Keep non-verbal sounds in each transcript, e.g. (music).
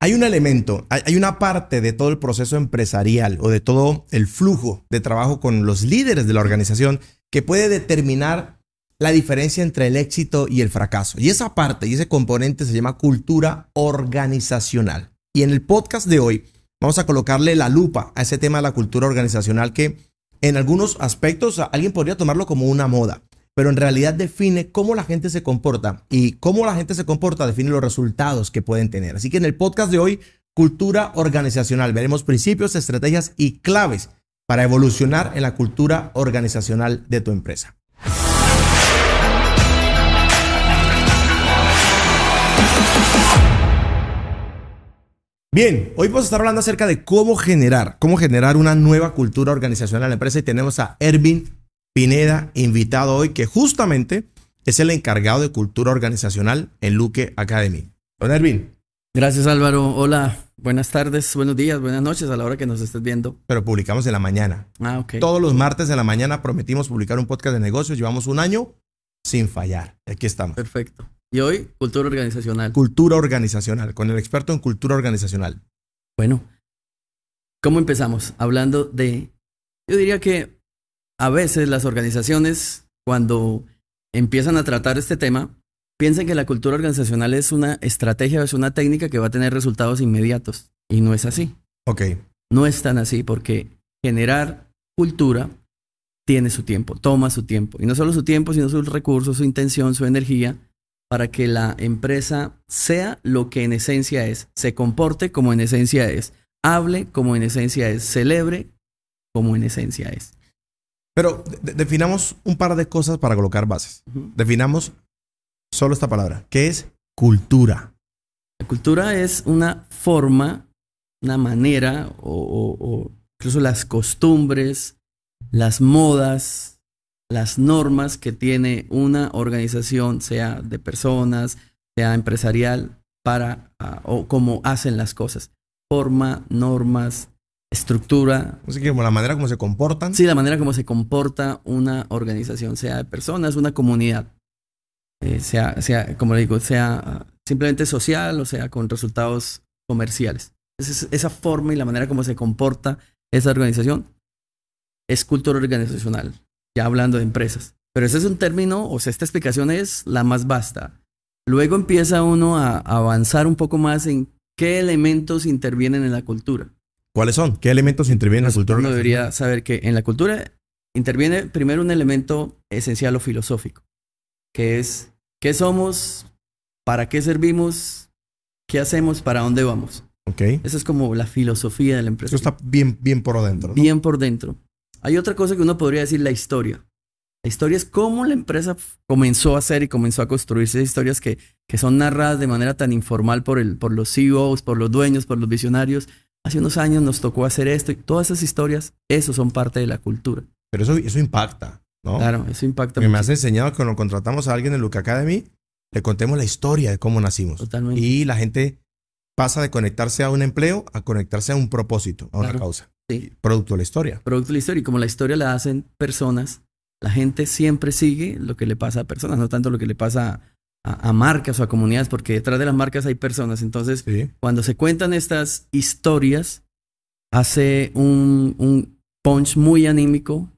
Hay un elemento, hay una parte de todo el proceso empresarial o de todo el flujo de trabajo con los líderes de la organización que puede determinar la diferencia entre el éxito y el fracaso. Y esa parte y ese componente se llama cultura organizacional. Y en el podcast de hoy vamos a colocarle la lupa a ese tema de la cultura organizacional que en algunos aspectos alguien podría tomarlo como una moda pero en realidad define cómo la gente se comporta y cómo la gente se comporta define los resultados que pueden tener. Así que en el podcast de hoy, cultura organizacional, veremos principios, estrategias y claves para evolucionar en la cultura organizacional de tu empresa. Bien, hoy vamos a estar hablando acerca de cómo generar, cómo generar una nueva cultura organizacional en la empresa y tenemos a Ervin Pineda, invitado hoy, que justamente es el encargado de cultura organizacional en Luque Academy. Don Ervin. Gracias Álvaro. Hola, buenas tardes, buenos días, buenas noches a la hora que nos estés viendo. Pero publicamos en la mañana. Ah, ok. Todos los martes de la mañana prometimos publicar un podcast de negocios. Llevamos un año sin fallar. Aquí estamos. Perfecto. Y hoy, cultura organizacional. Cultura organizacional, con el experto en cultura organizacional. Bueno, ¿cómo empezamos? Hablando de, yo diría que a veces las organizaciones, cuando empiezan a tratar este tema, piensan que la cultura organizacional es una estrategia, es una técnica que va a tener resultados inmediatos. Y no es así. Ok. No es tan así porque generar cultura tiene su tiempo, toma su tiempo. Y no solo su tiempo, sino sus recursos, su intención, su energía, para que la empresa sea lo que en esencia es, se comporte como en esencia es, hable como en esencia es, celebre como en esencia es. Pero definamos un par de cosas para colocar bases. Definamos solo esta palabra, ¿Qué es cultura. La cultura es una forma, una manera, o, incluso las costumbres, las modas, las normas que tiene una organización, sea de personas, sea empresarial, para, ah, o cómo hacen las cosas. Forma, normas, estructura. Así que como la manera como se comportan. Sí, la manera como se comporta una organización, sea de personas, una comunidad. Eh, sea, sea, como le digo, sea simplemente social o sea con resultados comerciales. esa forma y la manera como se comporta esa organización es cultura organizacional, ya hablando de empresas. Pero ese es un término, o sea, esta explicación es la más vasta. Luego empieza uno a avanzar un poco más en qué elementos intervienen en la cultura. ¿Cuáles son? ¿Qué elementos intervienen en la cultura? Uno debería saber que en la cultura interviene primero un elemento esencial o filosófico, que es qué somos, para qué servimos, qué hacemos, para dónde vamos. Okay. Esa es como la filosofía de la empresa. Eso está bien, bien por dentro. Bien por dentro. Hay otra cosa que uno podría decir, la historia. La historia es cómo la empresa comenzó a hacer y comenzó a construirse historias que, que son narradas de manera tan informal por, el, por los CEOs, por los dueños, por los visionarios, hace unos años nos tocó hacer esto y todas esas historias, eso son parte de la cultura. Pero eso, eso impacta, ¿no? Claro, eso impacta. Me, me has enseñado que cuando contratamos a alguien en Luca Academy, le contemos la historia de cómo nacimos. Totalmente. Y la gente pasa de conectarse a un empleo a conectarse a un propósito, a una causa. Sí. Producto de la historia. Producto de la historia. Y como la historia la hacen personas, la gente siempre sigue lo que le pasa a personas, no tanto lo que le pasa a, marcas o a comunidades, porque detrás de las marcas hay personas. Entonces, cuando se cuentan estas historias, hace un, un punch muy anímico,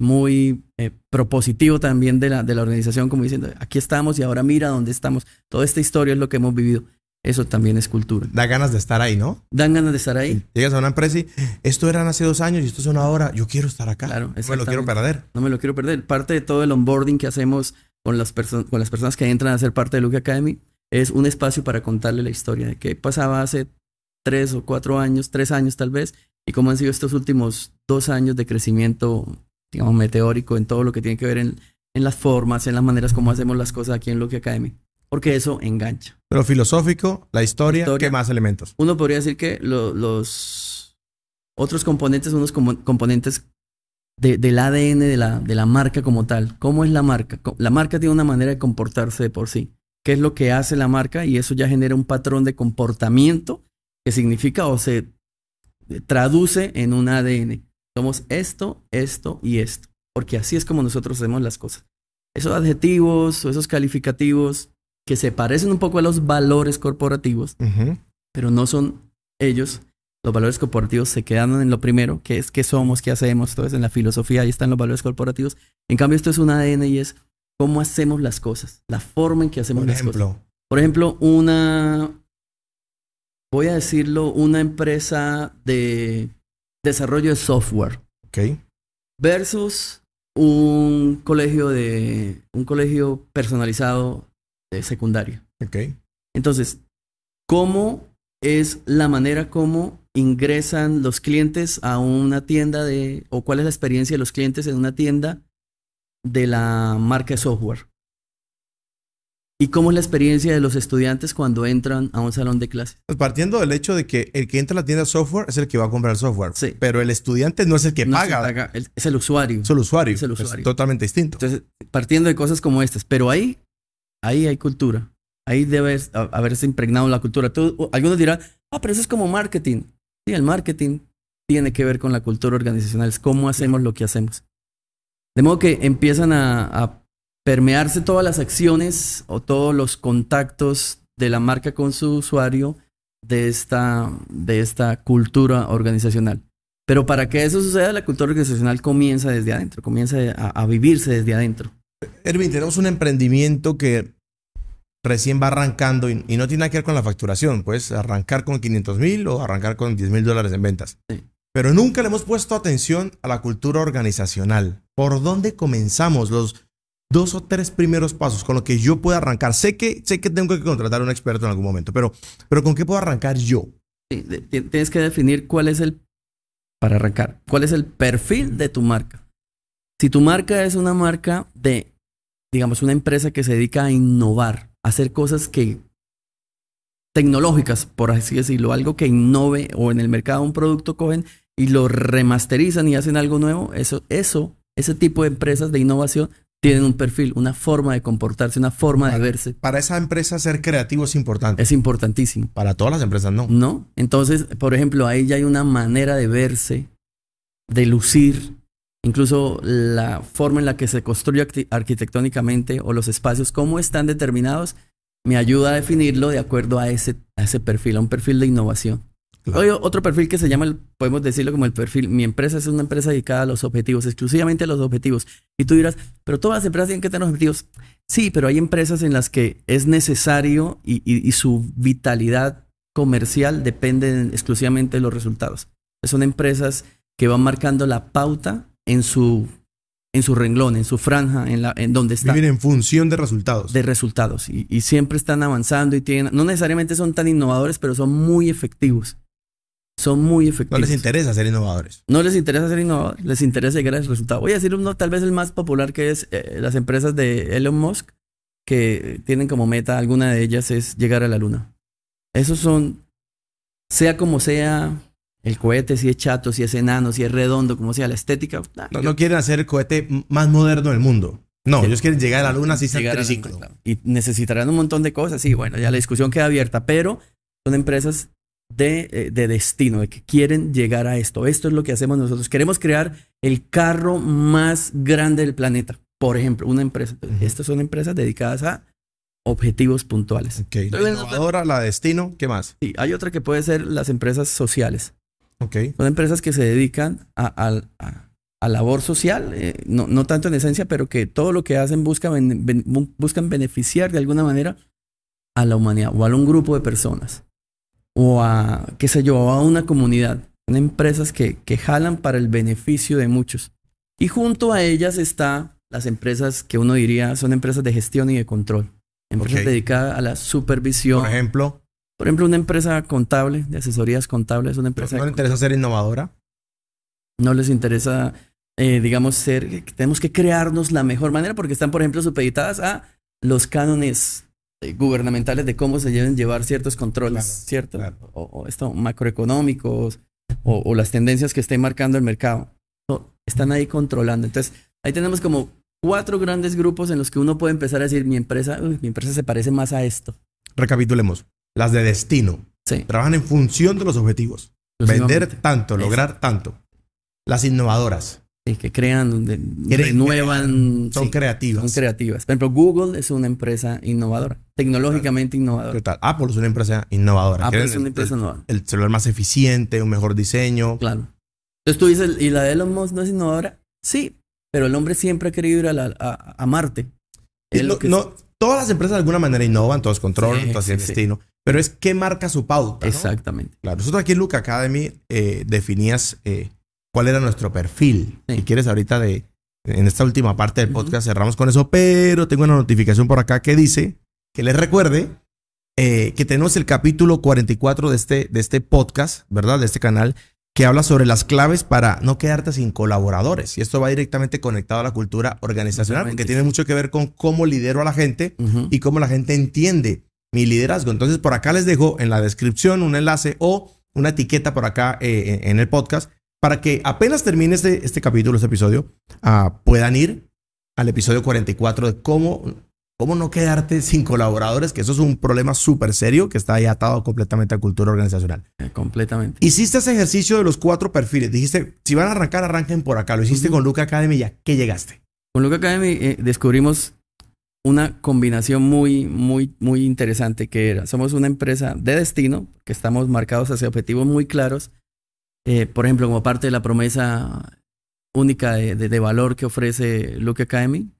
muy eh, propositivo también de la, de la organización, como diciendo, aquí estamos y ahora mira dónde estamos. Toda esta historia es lo que hemos vivido. Eso también es cultura. Da ganas de estar ahí, ¿no? Dan ganas de estar ahí. Llegas a una empresa y esto eran hace dos años y esto es una hora. Yo quiero estar acá. Claro, no me lo quiero perder. No me lo quiero perder. Parte de todo el onboarding que hacemos con las, con las personas que entran a ser parte de Luke Academy, es un espacio para contarle la historia de qué pasaba hace tres o cuatro años, tres años tal vez, y cómo han sido estos últimos dos años de crecimiento, digamos, meteórico en todo lo que tiene que ver en, en las formas, en las maneras como hacemos las cosas aquí en Luke Academy. Porque eso engancha. Pero filosófico, la historia, ¿qué más elementos? Uno podría decir que los otros componentes son unos componentes del ADN de la, de la marca como tal. ¿Cómo es la marca? La marca tiene una manera de comportarse de por sí. ¿Qué es lo que hace la marca? Y eso ya genera un patrón de comportamiento que significa o se traduce en un ADN. Somos esto, esto y esto. Porque así es como nosotros hacemos las cosas. Esos adjetivos o esos calificativos que se parecen un poco a los valores corporativos pero no son ellos. Los valores corporativos se quedan en lo primero, que es qué somos, qué hacemos, todo eso en la filosofía, ahí están los valores corporativos. En cambio, esto es un ADN y es cómo hacemos las cosas, la forma en que hacemos Por las ejemplo, cosas. Por ejemplo, una, voy a decirlo, una empresa de desarrollo de software ok. versus un colegio de un colegio personalizado de secundaria. Ok. Entonces, ¿cómo es la manera como ingresan los clientes a una tienda de o cuál es la experiencia de los clientes en una tienda de la marca de software? ¿Y cómo es la experiencia de los estudiantes cuando entran a un salón de clases? Pues partiendo del hecho de que el que entra a la tienda de software es el que va a comprar software. Sí. Pero el estudiante no es el que No paga, es el usuario. es el usuario. Es el Es usuario. totalmente distinto. Entonces, partiendo de cosas como estas, pero ahí, ahí hay cultura. Ahí debe haberse impregnado la cultura. Tú- algunos dirán, ah, pero eso es como marketing. Sí, el marketing tiene que ver con la cultura organizacional, es cómo hacemos lo que hacemos. De modo que empiezan a, permearse todas las acciones o todos los contactos de la marca con su usuario de esta, de esta cultura organizacional. Pero para que eso suceda, la cultura organizacional comienza desde adentro, comienza a, a vivirse desde adentro. Erwin, tenemos un emprendimiento que recién va arrancando y, y no tiene nada que ver con la facturación. Puedes arrancar con 500 mil o arrancar con 10 mil dólares en ventas. Sí. Pero nunca le hemos puesto atención a la cultura organizacional. ¿Por dónde comenzamos los dos o tres primeros pasos con lo que yo pueda arrancar? Sé que, sé que tengo que contratar a un experto en algún momento, pero, pero ¿con qué puedo arrancar yo? Sí, tienes que definir cuál es el, para arrancar, cuál es el perfil de tu marca. Si tu marca es una marca de, digamos, una empresa que se dedica a innovar, hacer cosas que tecnológicas, por así decirlo, algo que innove o en el mercado un producto cogen y lo remasterizan y hacen algo nuevo, eso, eso, ese tipo de empresas de innovación tienen un perfil, una forma de comportarse, una forma de verse. Para esa empresa ser creativo es importante. Es importantísimo. Para todas las empresas no. ¿No? Entonces, por ejemplo, ahí ya hay una manera de verse, de lucir, incluso la forma en la que se construye arqui- arquitectónicamente o los espacios, cómo están determinados, me ayuda a definirlo de acuerdo a ese, a ese perfil, a un perfil de innovación. Claro. Hay otro perfil que se llama, podemos decirlo como el perfil, mi empresa es una empresa dedicada a los objetivos, exclusivamente a los objetivos. Y tú dirás, pero todas las empresas tienen que tener objetivos. Sí, pero hay empresas en las que es necesario y, y- y su vitalidad comercial depende exclusivamente de los resultados. Son empresas que van marcando la pauta en su, en su renglón, en su franja, en, la, en donde está Vivir en función de resultados. de resultados y, y siempre están avanzando y tienen, no necesariamente son tan innovadores, pero son muy efectivos. Son muy no efectivos. les interesa ser innovadores. No les interesa ser innovadores, les interesa llegar al resultado. Voy a decir uno, tal vez el más popular que es eh, las empresas de Elon Musk, que tienen como meta, alguna de ellas es llegar a la luna. Esos son, sea como sea, el cohete, si es chato, si es enano, si es redondo, como sea, la estética. nah, No, yo- no quieren hacer el cohete más moderno del mundo. No, Sí. ellos quieren llegar a la luna a la triciclo. luna, claro. Y necesitarán un montón de cosas. Sí, bueno, ya la discusión queda abierta, pero son empresas de, eh, de destino, de que quieren llegar a esto. Esto es lo que hacemos nosotros. Queremos crear el carro más grande del planeta. Por ejemplo, una empresa. Estas son empresas dedicadas a objetivos puntuales. Ok, La innovadora, la destino, ¿qué más? Sí, hay otra que puede ser las empresas sociales. Ok. Son empresas que se dedican a, a- a- a labor social, eh, no, no tanto en esencia, pero que todo lo que hacen busca ben- ben- bu- buscan beneficiar de alguna manera a la humanidad o a un grupo de personas o a, qué sé yo, a una comunidad. Son empresas que, que jalan para el beneficio de muchos. Y junto a ellas está las empresas que uno diría son empresas de gestión y de control. Empresas Ok. dedicadas a la supervisión. Por ejemplo, Por ejemplo, una empresa contable, de asesorías contables, una empresa ¿no de le interesa ser innovadora? no les interesa, eh, digamos, ser, tenemos que crearnos la mejor manera porque están, por ejemplo, supeditadas a los cánones eh, gubernamentales de cómo se deben llevar ciertos controles, Claro, ¿cierto? claro. O, o esto, macroeconómicos o, o las tendencias que esté marcando el mercado. Están ahí controlando. Entonces, ahí tenemos como cuatro grandes grupos en los que uno puede empezar a decir, mi empresa, uy, mi empresa se parece más a esto. Recapitulemos. Las de destino. Sí. Trabajan en función de los objetivos. Vender tanto, lograr tanto. Las innovadoras. Sí, que crean, de, renuevan. Son sí, creativas. Son creativas. Por ejemplo, Google es una empresa innovadora, tecnológicamente innovadora. ¿Qué tal? Apple es una empresa innovadora. Apple es una el- empresa el, innovadora. el celular más eficiente, un mejor diseño. Claro. Entonces tú dices, ¿y la de Elon Musk no es innovadora? Sí, pero el hombre siempre ha querido ir a, la- a- a Marte. No- todas las empresas de alguna manera innovan, todos controlan, Sí, todas tienen sí. destino. Pero es qué marca su pauta. ¿no? Exactamente. Claro. Nosotros aquí en Luca Academy eh, definías eh, cuál era nuestro perfil. Sí. Si quieres, ahorita de en esta última parte del podcast cerramos con eso, pero tengo una notificación por acá que dice que les recuerde eh, que tenemos el capítulo 44 de este, de este podcast, ¿verdad? De este canal, que habla sobre las claves para no quedarte sin colaboradores. Y esto va directamente conectado a la cultura organizacional, porque tiene mucho que ver con cómo lidero a la gente y cómo la gente entiende mi liderazgo. Entonces, por acá les dejo en la descripción un enlace o una etiqueta por acá eh, en el podcast para que apenas termine este, este capítulo, este episodio, ah, puedan ir al episodio 44 de cómo, cómo no quedarte sin colaboradores, que eso es un problema súper serio que está ahí atado completamente a cultura organizacional. Eh, Completamente. Hiciste ese ejercicio de los cuatro perfiles. Dijiste, si van a arrancar, arranquen por acá. Lo hiciste con Luca Academy y ¿a qué llegaste? Con Luca Academy eh, descubrimos una combinación muy, muy, muy interesante que era, somos una empresa de destino, que estamos marcados hacia objetivos muy claros, eh, por ejemplo, como parte de la promesa única de, de- valor que ofrece Luca Academy.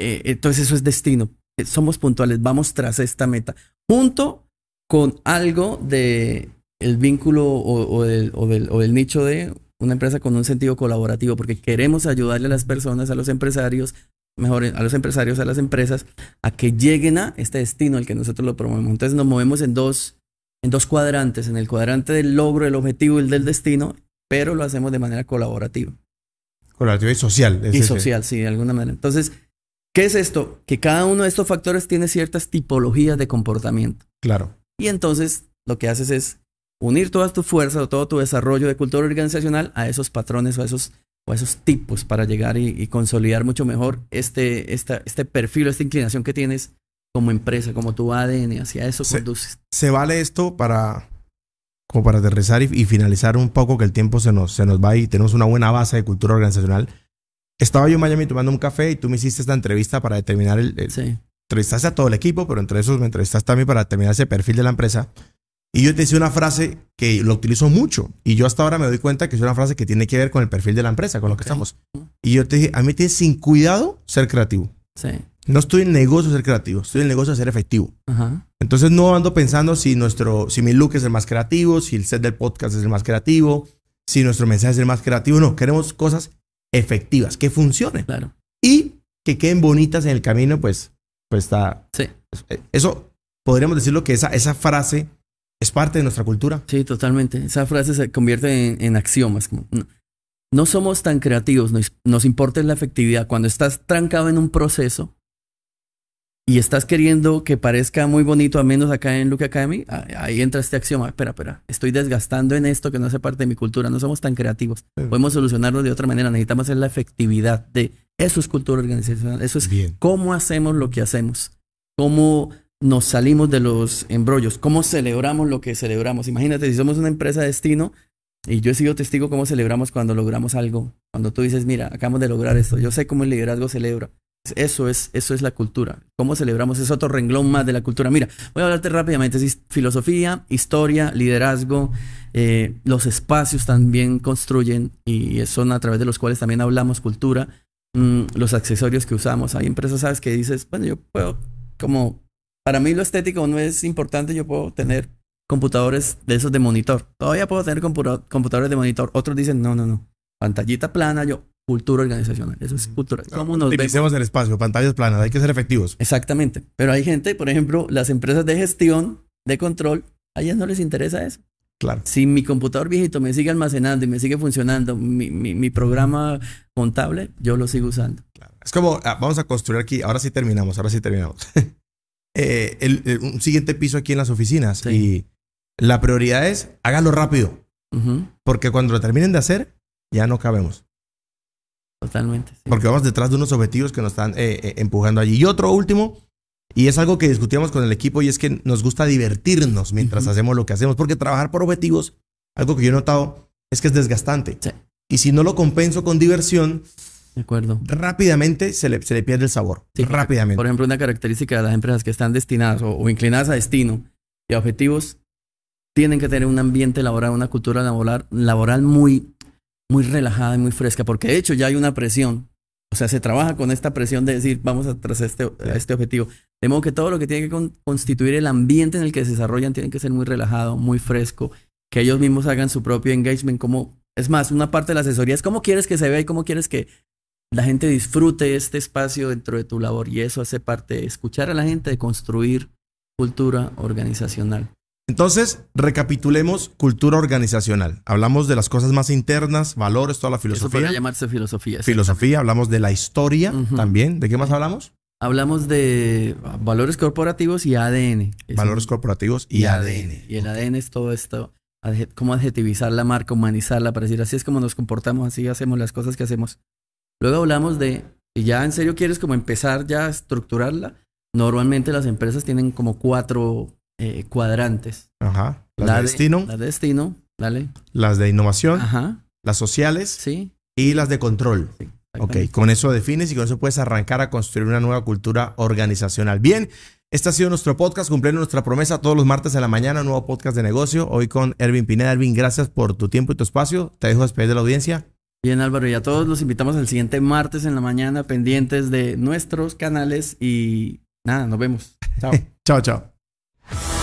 Eh, entonces eso es destino, Eh, somos puntuales, vamos tras esta meta, junto con algo de vínculo o, o del, o del- o del nicho de una empresa con un sentido colaborativo, porque queremos ayudarle a las personas, a los empresarios, mejor a los empresarios, a las empresas, a que lleguen a este destino al que nosotros lo promovemos. Entonces nos movemos en dos, en dos cuadrantes, en el cuadrante del logro, el objetivo y el del destino, pero lo hacemos de manera colaborativa Colaborativo y social. es y ese. social, sí, de alguna manera. Entonces, ¿qué es esto? Que cada uno de estos factores tiene ciertas tipologías de comportamiento. Claro. Y entonces lo que haces es unir todas tus fuerzas o todo tu desarrollo de cultura organizacional a esos patrones o a esos, o a esos tipos para llegar y, y consolidar mucho mejor este, esta, este perfil o esta inclinación que tienes como empresa, como tu ADN, hacia eso Sí. conduces. se vale esto para como para aterrizar y, y finalizar un poco que el tiempo se nos, se nos va y tenemos una buena base de cultura organizacional. Estaba yo en Miami tomando un café y tú me hiciste esta entrevista para determinar el, el- Sí, entrevistaste a todo el equipo, pero entre esos me entrevistaste a mí para determinar ese perfil de la empresa. Y yo te hice una frase que lo utilizo mucho y yo hasta ahora me doy cuenta que es una frase que tiene que ver con el perfil de la empresa, con lo que estamos. Y yo te dije, a mí me tienes sin cuidado ser creativo. sí. No estoy en negocio de ser creativo, estoy en negocio de ser efectivo. Ajá. Entonces no ando pensando si nuestro, si mi look es el más creativo, si el set del podcast es el más creativo, si nuestro mensaje es el más creativo. No, queremos cosas efectivas, que funcionen Claro. y que queden bonitas en el camino, pues, pues está. Sí. Eso podríamos decirlo que esa, esa frase es parte de nuestra cultura. Sí, totalmente. Esa frase se convierte en, en axiomas. Como, no, no somos tan creativos, nos, nos importa la efectividad. Cuando estás trancado en un proceso y estás queriendo que parezca muy bonito, a menos acá en Luke Academy, ahí entra este axioma. Espera, espera, estoy desgastando en esto que no hace parte de mi cultura. No somos tan creativos. Sí. Podemos solucionarlo de otra manera. Necesitamos hacer la efectividad de eso es cultura organizacional. Eso es Bien. cómo hacemos lo que hacemos, cómo nos salimos de los embrollos, cómo celebramos lo que celebramos. Imagínate, si somos una empresa de destino y yo he sido testigo cómo celebramos cuando logramos algo, cuando tú dices, mira, acabamos de lograr esto, yo sé cómo el liderazgo celebra. Eso es, eso es la cultura. ¿Cómo celebramos? Es otro renglón más de la cultura. Mira, voy a hablarte rápidamente. Es filosofía, historia, liderazgo. eh, los espacios también construyen y son a través de los cuales también hablamos cultura mm, los accesorios que usamos. Hay empresas, ¿sabes? Que dices, bueno, yo puedo, como, para mí lo estético no es importante, yo puedo tener computadores de esos de monitor. Todavía puedo tener computa- computadores de monitor. Otros dicen, no, no, no. Pantallita plana, yo, cultura organizacional. Eso es cultura. ¿Cómo nos? Utilicemos el espacio, pantallas planas, hay que ser efectivos. Exactamente. Pero hay gente, por ejemplo, las empresas de gestión, de control, a ellas no les interesa eso. Claro. Si mi computador viejito me sigue almacenando y me sigue funcionando mi, mi- mi programa contable, yo lo sigo usando. claro. Es como, ah, vamos a construir aquí, ahora sí terminamos, ahora sí terminamos. (laughs) Eh, el- el- un siguiente piso aquí en las oficinas Sí. y la prioridad es hágalo rápido, porque cuando lo terminen de hacer, ya no cabemos. Totalmente. sí. porque vamos detrás de unos objetivos que nos están eh, eh, empujando allí. Y otro último, y es algo que discutíamos con el equipo, y es que nos gusta divertirnos mientras hacemos lo que hacemos, porque trabajar por objetivos, algo que yo he notado, es que es desgastante. Sí. Y si no lo compenso con diversión, de acuerdo. rápidamente se le, se le pierde el sabor. Sí, rápidamente. Por ejemplo, una característica de las empresas que están destinadas o, o inclinadas a destino y a objetivos tienen que tener un ambiente laboral, una cultura laboral, laboral muy, muy relajada y muy fresca, porque de hecho ya hay una presión. O sea, se trabaja con esta presión de decir, vamos a tras este, a este objetivo. De modo que todo lo que tiene que con- constituir el ambiente en el que se desarrollan tiene que ser muy relajado, muy fresco, que ellos mismos hagan su propio engagement. Como, es más, una parte de la asesoría es cómo quieres que se vea y cómo quieres que la gente disfrute este espacio dentro de tu labor. Y eso hace parte de escuchar a la gente, de construir cultura organizacional. Entonces, recapitulemos cultura organizacional. Hablamos de las cosas más internas, valores, toda la Eso filosofía. podría llamarse filosofía. Filosofía, hablamos de la historia también. ¿De qué más hablamos? Hablamos de valores corporativos y ADN. Es Valores un- corporativos y, ADN. Y el ADN es todo esto, cómo adjetivizar la marca, humanizarla, para decir así es como nos comportamos, así hacemos las cosas que hacemos. Luego hablamos de, si ya en serio quieres como empezar ya a estructurarla, normalmente las empresas tienen como cuatro eh, cuadrantes. Ajá. Las La de destino, La de destino, dale. las de innovación, Ajá, las sociales sí. y las de control. Ok, exactamente. con eso defines y con eso puedes arrancar a construir una nueva cultura organizacional. Bien, este ha sido nuestro podcast, cumpliendo nuestra promesa todos los martes en la mañana, un nuevo podcast de negocio. Hoy con Ervin Pineda. Ervin, gracias por tu tiempo y tu espacio. Te dejo despedir de la audiencia. Bien, Álvaro, y a todos los invitamos al siguiente martes en la mañana, pendientes de nuestros canales y nada, nos vemos. Chao. (laughs) chao, chao.